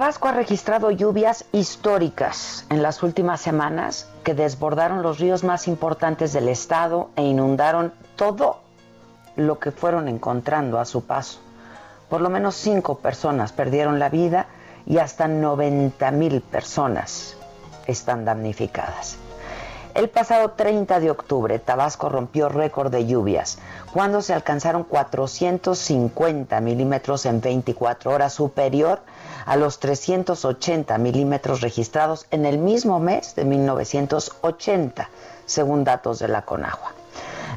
Tabasco ha registrado lluvias históricas en las últimas semanas que desbordaron los ríos más importantes del estado e inundaron todo lo que fueron encontrando a su paso. Por lo menos cinco personas perdieron la vida y hasta 90 mil personas están damnificadas. El pasado 30 de octubre, Tabasco rompió récord de lluvias, cuando se alcanzaron 450 milímetros en 24 horas, superior a los 380 milímetros registrados en el mismo mes de 1980, según datos de la Conagua.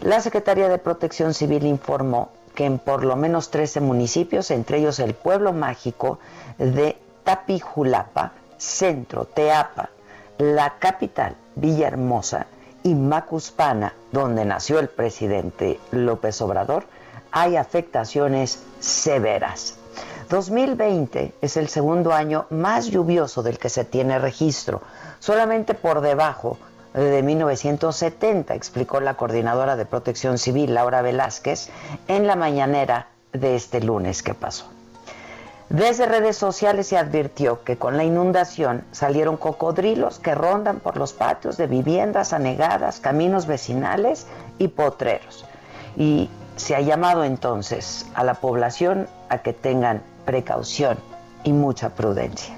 La Secretaría de Protección Civil informó que en por lo menos 13 municipios, entre ellos el pueblo mágico de Tapijulapa, Centro, Teapa, la capital, Villahermosa, y Macuspana, donde nació el presidente López Obrador, hay afectaciones severas. 2020 es el segundo año más lluvioso del que se tiene registro, solamente por debajo de 1970, explicó la coordinadora de protección civil, Laura Velázquez, en la mañanera de este lunes que pasó. Desde redes sociales se advirtió que con la inundación salieron cocodrilos que rondan por los patios de viviendas anegadas, caminos vecinales y potreros. Y se ha llamado entonces a la población a que tengan precaución y mucha prudencia.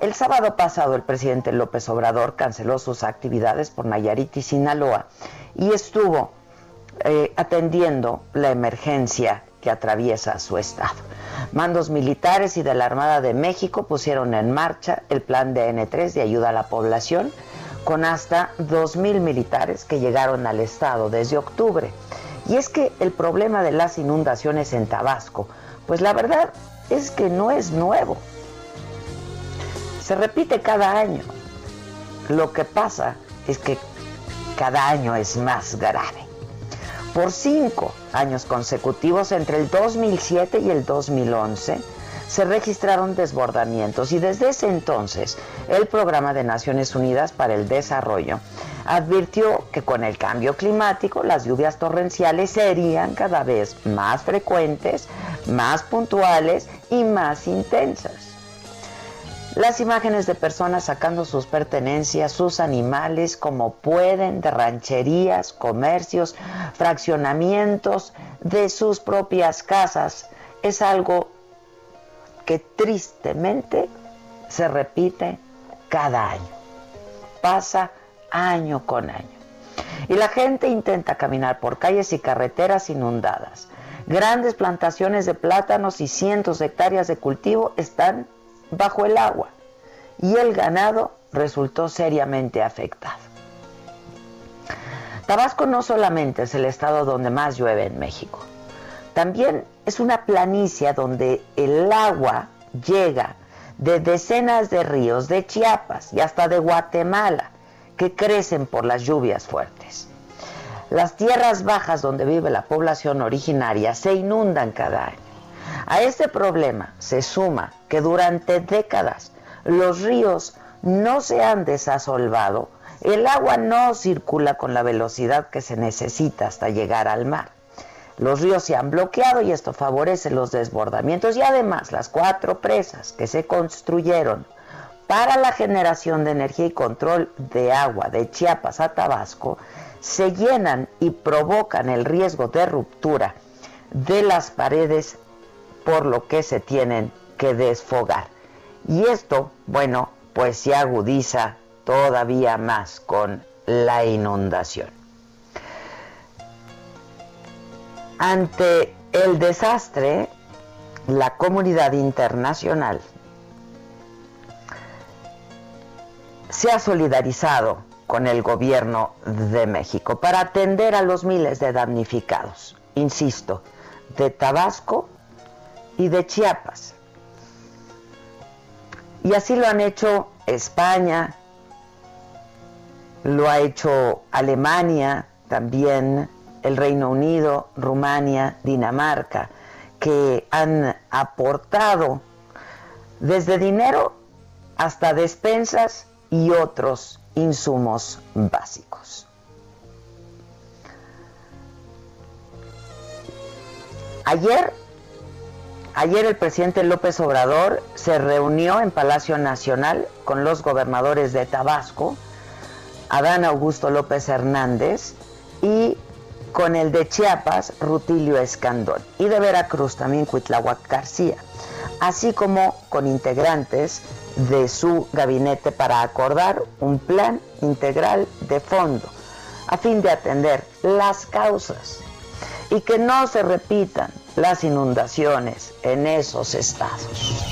El sábado pasado el presidente López Obrador canceló sus actividades por Nayarit y Sinaloa y estuvo eh, atendiendo la emergencia que atraviesa su estado. Mandos militares y de la Armada de México pusieron en marcha el plan de N3 de ayuda a la población con hasta 2.000 militares que llegaron al estado desde octubre. Y es que el problema de las inundaciones en Tabasco, pues la verdad es que no es nuevo. Se repite cada año. Lo que pasa es que cada año es más grave. Por cinco años consecutivos, entre el 2007 y el 2011, se registraron desbordamientos y desde ese entonces el Programa de Naciones Unidas para el Desarrollo advirtió que con el cambio climático las lluvias torrenciales serían cada vez más frecuentes, más puntuales y más intensas. Las imágenes de personas sacando sus pertenencias, sus animales como pueden, de rancherías, comercios, fraccionamientos, de sus propias casas, es algo que tristemente se repite cada año. Pasa año con año. Y la gente intenta caminar por calles y carreteras inundadas. Grandes plantaciones de plátanos y cientos de hectáreas de cultivo están bajo el agua y el ganado resultó seriamente afectado. Tabasco no solamente es el estado donde más llueve en México, también es una planicie donde el agua llega de decenas de ríos de Chiapas y hasta de Guatemala que crecen por las lluvias fuertes. Las tierras bajas donde vive la población originaria se inundan cada año. A este problema se suma que durante décadas los ríos no se han desasolvado, el agua no circula con la velocidad que se necesita hasta llegar al mar. Los ríos se han bloqueado y esto favorece los desbordamientos y además las cuatro presas que se construyeron para la generación de energía y control de agua de Chiapas a Tabasco se llenan y provocan el riesgo de ruptura de las paredes por lo que se tienen que desfogar. Y esto, bueno, pues se agudiza todavía más con la inundación. Ante el desastre, la comunidad internacional se ha solidarizado con el gobierno de México para atender a los miles de damnificados, insisto, de Tabasco y de Chiapas. Y así lo han hecho España, lo ha hecho Alemania, también el Reino Unido, Rumania, Dinamarca, que han aportado desde dinero hasta despensas y otros insumos básicos. Ayer, ayer el presidente López Obrador se reunió en Palacio Nacional con los gobernadores de Tabasco, Adán Augusto López Hernández y con el de Chiapas, Rutilio Escandón, y de Veracruz también Cuitláhuac García, así como con integrantes de su gabinete para acordar un plan integral de fondo a fin de atender las causas y que no se repitan las inundaciones en esos estados.